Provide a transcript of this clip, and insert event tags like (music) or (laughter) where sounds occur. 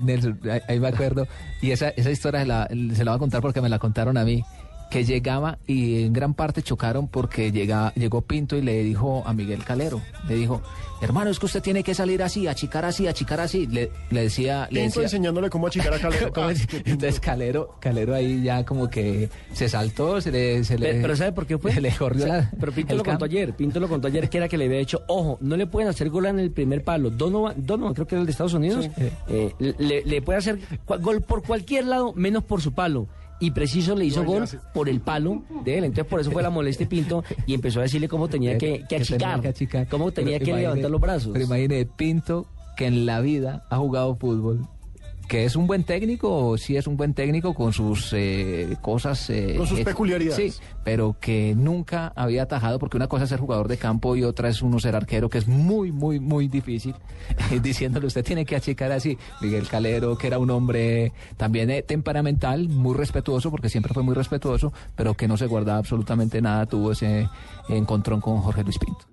Nelson, ahí- me acuerdo. Y esa, esa historia se la, se la voy a contar porque me la contaron a mí. Que llegaba y en gran parte chocaron porque llega, llegó Pinto y le dijo a Miguel Calero, le dijo, hermano, es que usted tiene que salir así, achicar así, achicar así. Le, le decía, le Pinto decía, enseñándole cómo achicar a Calero. ¿Cómo es? (laughs) Entonces Calero, Calero ahí ya como que se saltó, se le... Se le Pero, pero ¿sabe por qué fue? se le corrió O sea, la- Pero Pinto lo contó ayer. Pinto lo contó ayer que era que le había dicho, ojo, no le pueden hacer gol en el primer palo. Donovan, Donovan creo que era el de Estados Unidos, eh, le, le puede hacer gol por cualquier lado, menos por su palo. Y preciso le hizo gol por el palo de él. Entonces por eso fue la molestia Pinto y empezó a decirle cómo tenía que, achicar, que achicar. cómo tenía Pero que imagine- levantar los brazos. Pero imagine Pinto que en la vida ha jugado fútbol. Que es un buen técnico, o sí es un buen técnico con sus eh, cosas. eh, Con sus peculiaridades. Sí, pero que nunca había atajado, porque una cosa es ser jugador de campo y otra es uno ser arquero, que es muy, muy, muy difícil. (laughs) Diciéndole, usted tiene que achicar así. Miguel Calero, que era un hombre también eh, temperamental, muy respetuoso, porque siempre fue muy respetuoso, pero que no se guardaba absolutamente nada, tuvo ese encontrón con Jorge Luis Pinto.